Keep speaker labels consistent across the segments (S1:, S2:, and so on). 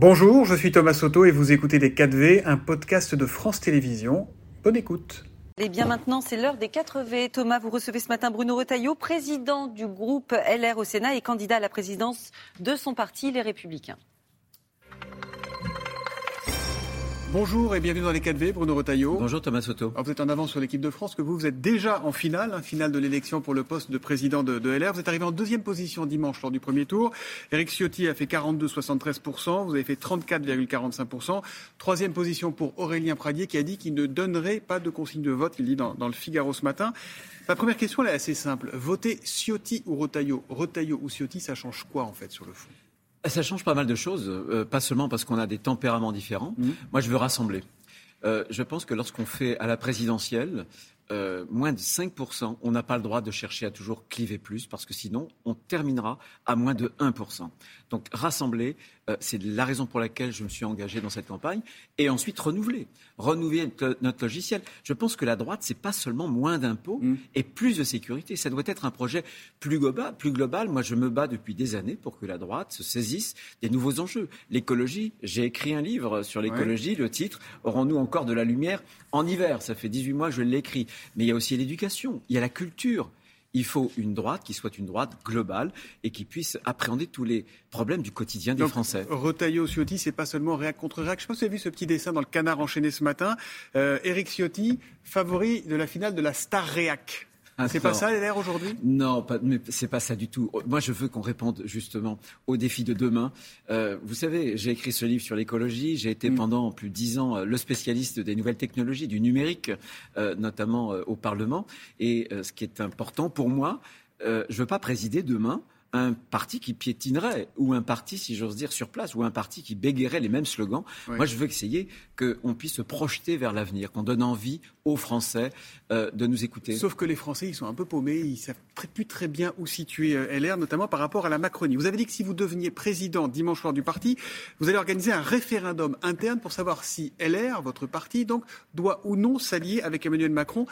S1: Bonjour, je suis Thomas Soto et vous écoutez Les 4V, un podcast de France Télévisions. Bonne écoute.
S2: Et bien maintenant, c'est l'heure des 4V. Thomas, vous recevez ce matin Bruno Retailleau, président du groupe LR au Sénat et candidat à la présidence de son parti, Les Républicains.
S1: Bonjour et bienvenue dans les 4V, Bruno Retailleau.
S3: Bonjour Thomas Soto.
S1: vous êtes en avance sur l'équipe de France, que vous, vous êtes déjà en finale, hein, finale de l'élection pour le poste de président de, LR. Vous êtes arrivé en deuxième position dimanche lors du premier tour. Eric Ciotti a fait 42,73%, vous avez fait 34,45%. Troisième position pour Aurélien Pradier qui a dit qu'il ne donnerait pas de consigne de vote, il dit dans, le Figaro ce matin. Ma première question elle est assez simple. Voter Ciotti ou Retailleau? Retailleau ou Ciotti, ça change quoi en fait sur le fond?
S3: Ça change pas mal de choses, euh, pas seulement parce qu'on a des tempéraments différents. Mmh. Moi, je veux rassembler. Euh, je pense que lorsqu'on fait à la présidentielle euh, moins de 5%, on n'a pas le droit de chercher à toujours cliver plus, parce que sinon, on terminera à moins de 1%. Donc, rassembler, euh, c'est la raison pour laquelle je me suis engagé dans cette campagne. Et ensuite, renouveler. Renouveler notre logiciel. Je pense que la droite, c'est pas seulement moins d'impôts mm. et plus de sécurité. Ça doit être un projet plus global, plus global. Moi, je me bats depuis des années pour que la droite se saisisse des nouveaux enjeux. L'écologie, j'ai écrit un livre sur l'écologie. Le titre, Aurons-nous encore de la lumière en hiver? Ça fait 18 mois que je l'écris. Mais il y a aussi l'éducation, il y a la culture. Il faut une droite qui soit une droite globale et qui puisse appréhender tous les problèmes du quotidien des Français.
S1: Retailleau Ciotti, c'est pas seulement réac contre réac. Je sais pas si vous avez vu ce petit dessin dans le canard enchaîné ce matin. Euh, Éric Ciotti, favori de la finale de la Star Réac. C'est pas ça l'air aujourd'hui?
S3: Non, pas, mais c'est pas ça du tout. Moi, je veux qu'on réponde justement aux défis de demain. Euh, vous savez, j'ai écrit ce livre sur l'écologie. J'ai été mm. pendant plus de dix ans euh, le spécialiste des nouvelles technologies, du numérique, euh, notamment au Parlement. Et ce qui est important pour moi, je ne veux pas présider demain un parti qui piétinerait, ou un parti, si j'ose dire, sur place, ou un parti qui bégayerait les mêmes slogans. Moi, je veux essayer qu'on puisse se projeter vers l'avenir, qu'on donne envie aux Français euh, de nous écouter.
S1: Sauf que les Français, ils sont un peu paumés, ils ne savent plus très bien où situer euh, LR, notamment par rapport à la Macronie. Vous avez dit que si vous deveniez président dimanche soir du parti, vous allez organiser un référendum interne pour savoir si LR, votre parti, donc, doit ou non s'allier avec Emmanuel Macron.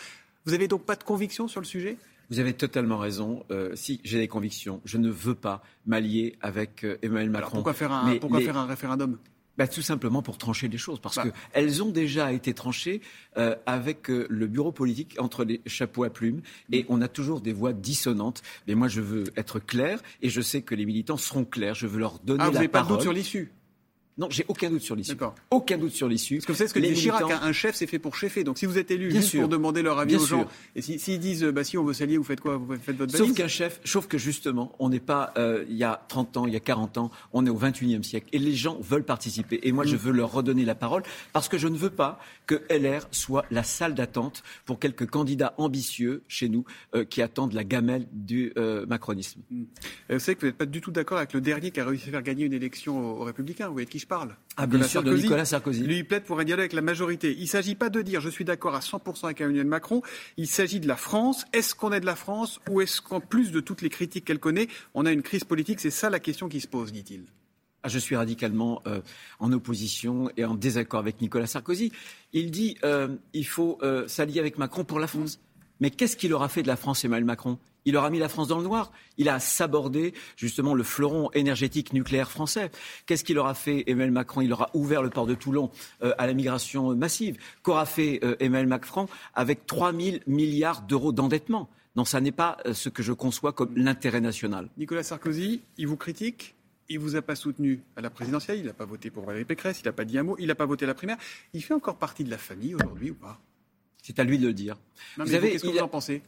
S1: Vous n'avez donc pas de conviction sur le sujet?
S3: Vous avez totalement raison. Euh, si j'ai des convictions, je ne veux pas m'allier avec euh, Emmanuel Macron.
S1: pourquoi faire un, pourquoi faire un référendum?
S3: Bah, tout simplement pour trancher les choses, parce bah. qu'elles ont déjà été tranchées euh, avec le bureau politique entre les chapeaux à plumes, et on a toujours des voix dissonantes. Mais moi, je veux être clair, et je sais que les militants seront clairs. Je veux leur donner ah,
S1: la
S3: vous
S1: n'avez
S3: pas
S1: de doute sur l'issue?
S3: Non, j'ai aucun doute sur l'issue. Aucun doute sur l'issue.
S1: Parce que vous savez ce que dit Chirac, un chef c'est fait pour chefer. Donc si vous êtes élu juste pour demander leur avis aux gens, et s'ils disent bah si on veut s'allier, vous faites quoi? Vous faites votre valise?
S3: Sauf qu'un chef, sauf que justement, on n'est pas euh, il y a 30 ans, il y a 40 ans, on est au 21e siècle et les gens veulent participer. Et moi, je mm. veux leur redonner la parole parce que je ne veux pas que LR soit la salle d'attente pour quelques candidats ambitieux chez nous euh, qui attendent la gamelle du euh, macronisme.
S1: Mm. Vous savez que vous n'êtes pas du tout d'accord avec le dernier qui a réussi à faire gagner une élection aux, Républicains. Vous voyez qui je parle
S3: ah, bien sûr, de Nicolas Sarkozy.
S1: Lui, il plaide pour un dialogue avec la majorité. Il ne s'agit pas de dire je suis d'accord à 100% avec Emmanuel Macron. Il s'agit de la France. Est-ce qu'on est de la France ou est-ce qu'en plus de toutes les critiques qu'elle connaît, on a une crise politique? C'est ça la question qui se pose, dit-il.
S3: Ah, je suis radicalement euh, en opposition et en désaccord avec Nicolas Sarkozy. Il dit euh, il faut euh, s'allier avec Macron pour la France. Mais qu'est-ce qu'il aura fait de la France, Emmanuel Macron? Il aura mis la France dans le noir. Il a sabordé justement le fleuron énergétique nucléaire français. Qu'est-ce qu'il aura fait Emmanuel Macron? Il aura ouvert le port de Toulon euh, à la migration massive. Qu'aura fait euh, Emmanuel Macron avec 3 000 milliards d'euros d'endettement? Non, ça n'est pas euh, ce que je conçois comme l'intérêt national.
S1: Nicolas Sarkozy, il vous critique? Il vous a pas soutenu à la présidentielle, il n'a pas voté pour Valérie Pécresse, il n'a pas dit un mot, il n'a pas voté à la primaire? Il fait encore partie de la famille aujourd'hui ou pas?
S3: C'est à lui de le dire.
S1: vous avez, qu'est-ce que vous en pensez?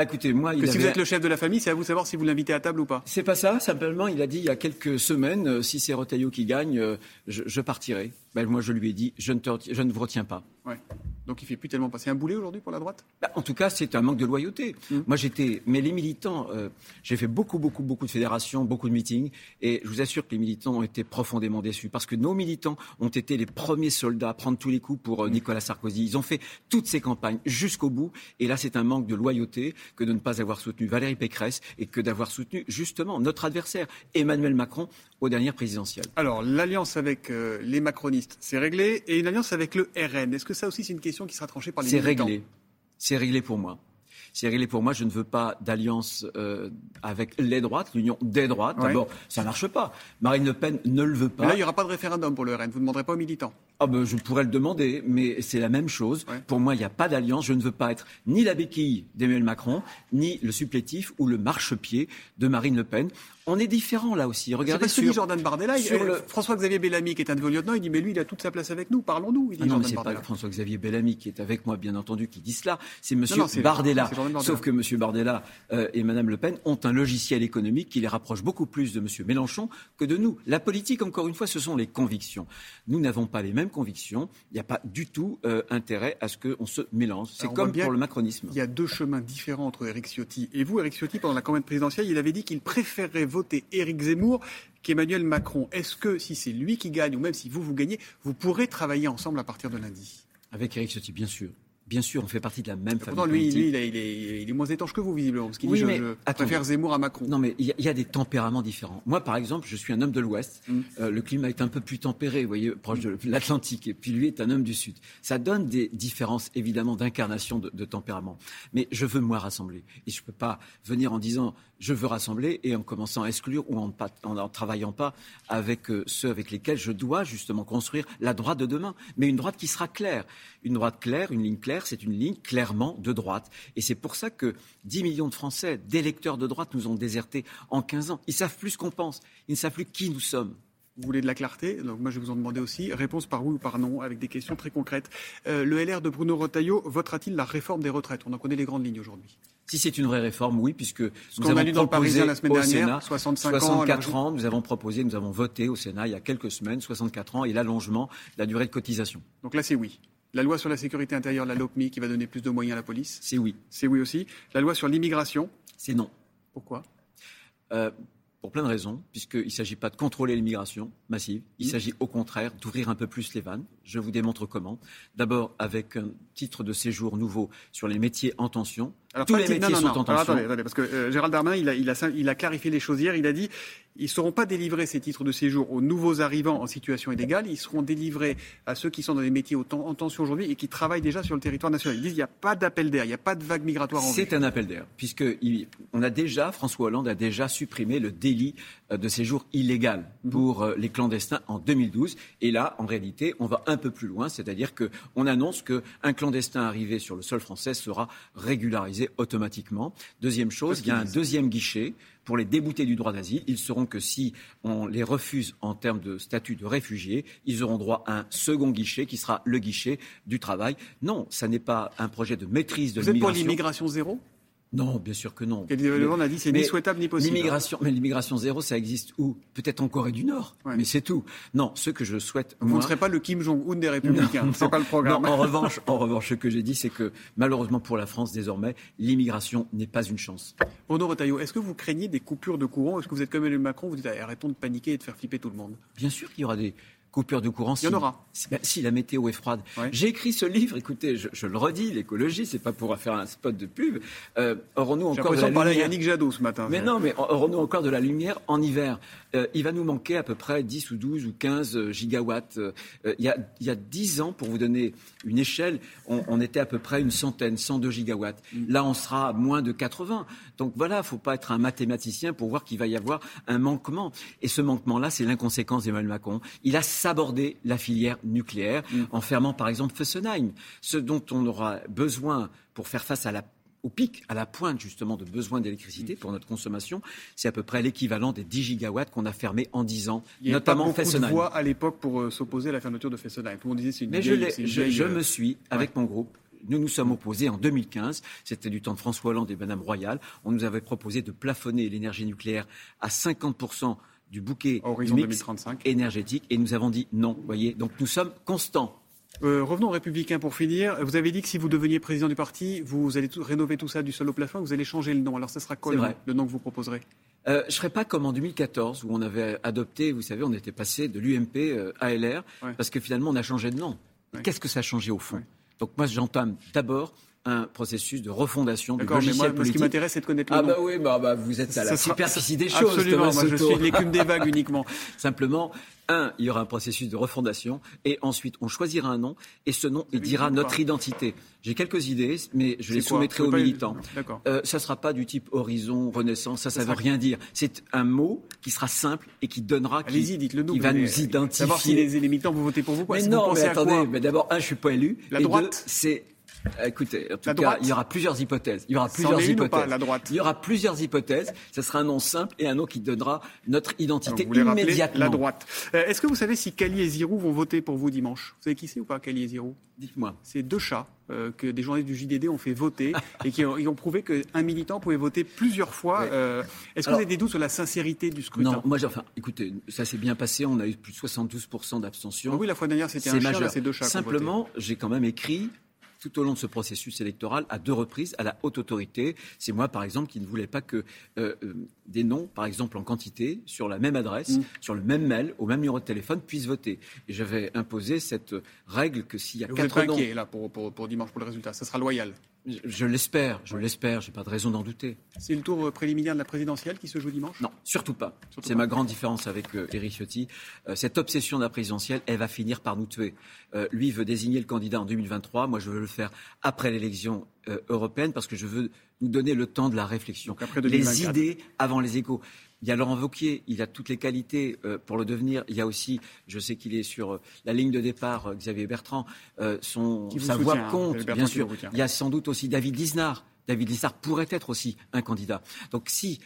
S3: Écoutez, moi,
S1: que si vous êtes le chef de la famille, c'est à vous de savoir si vous l'invitez à table ou pas.
S3: C'est pas ça. Simplement, il a dit il y a quelques semaines, euh, si c'est Rotaillot qui gagne, euh, je, partirai. Ben, moi, je lui ai dit, je ne, je ne vous retiens pas.
S1: Ouais. Donc il fait plus tellement passer un boulet aujourd'hui pour la droite?
S3: Bah, En tout cas, c'est un manque de loyauté. Mmh. Moi, j'étais. Mais les militants, euh, j'ai fait beaucoup, beaucoup, beaucoup de fédérations, beaucoup de meetings, et je vous assure que les militants ont été profondément déçus parce que nos militants ont été les premiers soldats à prendre tous les coups pour euh, mmh. Nicolas Sarkozy. Ils ont fait toutes ces campagnes jusqu'au bout, et là, c'est un manque de loyauté que de ne pas avoir soutenu Valérie Pécresse et que d'avoir soutenu justement notre adversaire Emmanuel Macron aux dernières présidentielles.
S1: Alors, l'alliance avec euh, les macronistes, c'est réglé, et une alliance avec le RN. Est-ce que ça aussi, c'est une question qui sera tranchée par les
S3: C'est réglé. C'est réglé pour moi. C'est réglé pour moi. Je ne veux pas d'alliance euh, avec les droites, l'union des droites. D'abord, ça ne marche pas. Marine Le Pen ne le veut pas.
S1: là, il n'y aura pas de référendum pour le RN. Vous ne demanderez pas aux militants.
S3: Ah ben, je pourrais le demander, mais c'est la même chose. Pour moi, il n'y a pas d'alliance. Je ne veux pas être ni la béquille d'Emmanuel Macron, ni le supplétif ou le marchepied de Marine Le Pen. On est différents là aussi. Regardez
S1: parce que Jordan Bardella. François-Xavier Bellamy, qui est un de vos lieutenants, il dit mais lui, il a toute sa place avec nous. Parlons-nous.
S3: Ah non, mais c'est pas François-Xavier Bellamy qui est avec moi, bien entendu, qui dit cela. C'est Monsieur Bardella. Sauf que Monsieur Bardella euh, et Madame Le Pen ont un logiciel économique qui les rapproche beaucoup plus de Monsieur Mélenchon que de nous. La politique, encore une fois, ce sont les convictions. Nous n'avons pas les mêmes convictions. Il n'y a pas du tout euh, intérêt à ce qu'on se mélange. C'est comme pour le macronisme.
S1: Il y a deux chemins différents entre Eric Ciotti et vous. Eric Ciotti, pendant la campagne présidentielle, il avait dit qu'il préférerait voter Éric Zemmour qu'Emmanuel Macron. Est-ce que si c'est lui qui gagne, ou même si vous, vous gagnez, vous pourrez travailler ensemble à partir de lundi?
S3: Avec Éric Ciotti, bien sûr. Bien sûr, on fait partie de la même famille.
S1: Pourtant, lui, lui il, est, il, est, moins étanche que vous, visiblement, parce qu'il dit mais, je, préfère Zemmour à Macron.
S3: Non, mais il y, a des tempéraments différents. Moi, par exemple, je suis un homme de l'Ouest. Mm. Euh, le climat est un peu plus tempéré, vous voyez, proche de l'Atlantique. Et puis lui est un homme du Sud. Ça donne des différences, évidemment, d'incarnation de, de, tempérament. Mais je veux, moi, rassembler. Et je ne peux pas venir en disant je veux rassembler et en commençant à exclure ou en ne travaillant pas avec euh, ceux avec lesquels je dois justement construire la droite de demain. Mais une droite qui sera claire. Une droite claire, une ligne claire, c'est une ligne clairement de droite. Et c'est pour ça que 10 millions de Français, d'électeurs de droite, nous ont désertés en 15 ans. Ils savent plus ce qu'on pense. Ils ne savent plus qui nous sommes.
S1: Vous voulez de la clarté? Donc moi je vais vous en demander aussi. Réponse par oui ou par non, avec des questions très concrètes. Euh, le LR de Bruno Retailleau votera-t-il la réforme des retraites? On en connaît les grandes lignes aujourd'hui.
S3: Si c'est une vraie réforme, oui, puisque
S1: Ce nous avons dans le Parisien la semaine dernière, 65
S3: 64 ans, nous avons proposé, nous avons voté au Sénat il y a quelques semaines, 64 ans et l'allongement de la durée de cotisation.
S1: Donc là c'est oui. La loi sur la sécurité intérieure, la LOPMI, qui va donner plus de moyens à la police
S3: C'est oui.
S1: C'est oui aussi. La loi sur l'immigration
S3: C'est non.
S1: Pourquoi?
S3: Euh, pour plein de raisons, puisqu'il ne s'agit pas de contrôler l'immigration massive, il mmh. s'agit au contraire d'ouvrir un peu plus les vannes. Je vous démontre comment. D'abord avec un titre de séjour nouveau sur les métiers en tension.
S1: Alors, Tous les métiers sont en tension. attendez, attendez, parce que euh, Gérald Darmanin, il a, il, a, il a, clarifié les choses hier. Il a dit ils ne seront pas délivrés, ces titres de séjour, aux nouveaux arrivants en situation illégale. Ils seront délivrés à ceux qui sont dans des métiers en tension aujourd'hui et qui travaillent déjà sur le territoire national. Ils disent qu'il n'y a pas d'appel d'air, il n'y a pas de vague migratoire en
S3: C'est un appel d'air, puisque on a déjà, François Hollande a déjà supprimé le délit euh, de séjour illégal mhm. pour euh, les clandestins en 2012. Et là, en réalité, on va un peu plus loin, c'est-à-dire qu'on annonce qu'un clandestin arrivé sur le sol français sera régularisé automatiquement. Deuxième chose, il y a un deuxième guichet pour les déboutés du droit d'asile. Ils seront que si on les refuse en termes de statut de réfugiés, ils auront droit à un second guichet qui sera le guichet du travail. Non, ça n'est pas un projet de maîtrise de l'immigration.
S1: Vous êtes pour l'immigration zéro?
S3: Non, bien sûr que non.
S1: on a dit c'est ni souhaitable ni possible.
S3: L'immigration, mais l'immigration zéro, ça existe où Peut-être en Corée du Nord, mais c'est tout. Non, ce que je souhaite.
S1: Vous ne serez pas le Kim Jong-un des Républicains. C'est pas le programme.
S3: en revanche, en revanche, ce que j'ai dit, c'est que malheureusement pour la France désormais, l'immigration n'est pas une chance.
S1: Bruno Retailleau, est-ce que vous craignez des coupures de courant? Est-ce que vous êtes comme Emmanuel Macron Vous dites arrêtons de paniquer et de faire flipper tout le monde?
S3: Bien sûr qu'il y aura des coupure de courant.
S1: Il y en aura.
S3: Ben, si, la météo est froide. J'ai écrit ce livre, écoutez, je, le redis, l'écologie, c'est pas pour faire un spot de pub.
S1: Euh, aurons-nous encore de la lumière Yannick Jadot ce matin.
S3: Mais non, mais aurons-nous encore de la lumière en hiver? Euh, Il va nous manquer à peu près 10 ou 12 ou 15 euh, gigawatts. Euh, il, y a, y a 10 ans, pour vous donner une échelle, on, était à peu près une centaine, 102 gigawatts. Mm. Là, on sera à moins de 80. Donc voilà, il ne faut pas être un mathématicien pour voir qu'il va y avoir un manquement. Et ce manquement-là, c'est l'inconséquence d'Emmanuel Macron. Il a sabordé la filière nucléaire mm. en fermant par exemple Fessenheim. Ce dont on aura besoin pour faire face à la au pic, à la pointe justement de besoin d'électricité pour notre consommation, c'est à peu près l'équivalent des 10 gigawatts qu'on a fermés en 10 ans,
S1: Il
S3: notamment
S1: a pas beaucoup de voix à l'époque pour euh, s'opposer à la fermeture de Fessenheim. Tout le monde disait c'est une
S3: Mais je, je, me suis, avec mon groupe, nous nous sommes opposés en 2015, c'était du temps de François Hollande et Madame Royal, on nous avait proposé de plafonner l'énergie nucléaire à 50% du bouquet mix énergétique et nous avons dit non, voyez. Donc nous sommes constants.
S1: Euh, revenons aux Républicains pour finir. Vous avez dit que si vous deveniez président du parti, vous allez rénover tout ça du sol au plafond, vous allez changer le nom. Alors, ce sera quoi le, nom que vous proposerez?
S3: Euh, Je ne serai pas comme en 2014 où on avait adopté, vous savez, on était passé de l'UMP euh, à LR, parce que finalement, on a changé de nom. Qu'est-ce que ça a changé au fond? Donc moi, j'entame d'abord un processus de refondation du
S1: logiciel
S3: mais moi,
S1: politique. Ce qui m'intéresse, c'est de connaître le
S3: ah
S1: nom.
S3: bah oui, bah, bah vous êtes à la superficie des choses.
S1: Absolument, moi, je suis l'écume des vagues uniquement.
S3: Simplement, un, il y aura un processus de refondation, et ensuite, on choisira un nom, et ce nom, il dira notre identité. J'ai quelques idées, mais je les soumettrai aux militants. Euh, ça ne sera pas du type horizon, renaissance, ça, ça ne veut rien dire. C'est un mot qui sera simple et qui donnera, qui,
S1: qui
S3: va nous identifier.
S1: Savoir si les, militants vont voter pour vous. Quoi,
S3: mais
S1: si
S3: non,
S1: vous
S3: mais attendez, mais d'abord, un, je suis pas élu.
S1: La droite,
S3: c'est écoutez, en tout cas, il y aura plusieurs hypothèses. Il y aura plusieurs hypothèses.
S1: Pas, la droite
S3: il y aura plusieurs hypothèses. Ce sera un nom simple et un nom qui donnera notre identité immédiatement.
S1: La droite. Euh, est-ce que vous savez si Kali et Zirou vont voter pour vous dimanche? Vous savez qui c'est ou pas, Kali et Zirou?
S3: Dites-moi.
S1: C'est deux chats euh, que des journalistes du JDD ont fait voter et qui ont, ils ont prouvé qu'un militant pouvait voter plusieurs fois. Est-ce que vous avez des doutes sur la sincérité du scrutin?
S3: Non, moi, enfin, écoutez, ça s'est bien passé. On a eu plus de 72% d'abstention.
S1: Ah oui, la fois dernière, c'était un chien, c'est deux chats.
S3: Simplement, j'ai quand même écrit tout au long de ce processus électoral à deux reprises à la haute autorité. C'est moi, par exemple, qui ne voulais pas que euh, euh, des noms, par exemple en quantité, sur la même adresse, mm. sur le même mail, au même numéro de téléphone, puissent voter. Et j'avais imposé cette règle que s'il y a
S1: vous
S3: quatre
S1: êtes
S3: noms...
S1: là, pour, pour, dimanche, pour le résultat. Ça sera loyal
S3: je, l'espère, je l'espère, j'ai pas de raison d'en douter.
S1: C'est le tour préliminaire de la présidentielle qui se joue dimanche?
S3: Non, surtout pas. C'est ma grande différence avec euh, Éric Ciotti. Euh, cette obsession de la présidentielle, elle va finir par nous tuer. Euh, lui veut désigner le candidat en 2023, moi je veux le faire après l'élection européenne parce que je veux nous donner le temps de la réflexion.
S1: après
S3: les idées avant les échos. Il y a Laurent Wauquiez, il a toutes les qualités euh, pour le devenir. Il y a aussi, je sais qu'il est sur euh, la ligne de départ, euh, Xavier Bertrand, son, sa voix hein, compte, bien sûr. Il y a sans doute aussi David Lisnard. David Lisnard pourrait être aussi un candidat. Donc si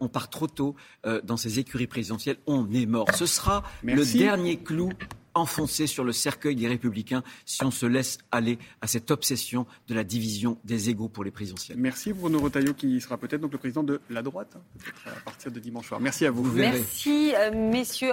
S3: on part trop tôt dans ces écuries présidentielles, on est mort. Ce sera le dernier clou enfoncé sur le cercueil des républicains si on se laisse aller à cette obsession de la division des égaux pour les présidentielles.
S1: Merci Bruno Retailleau qui sera peut-être donc le président de la droite hein, à partir de dimanche soir. Merci à vous.
S2: Merci euh, messieurs.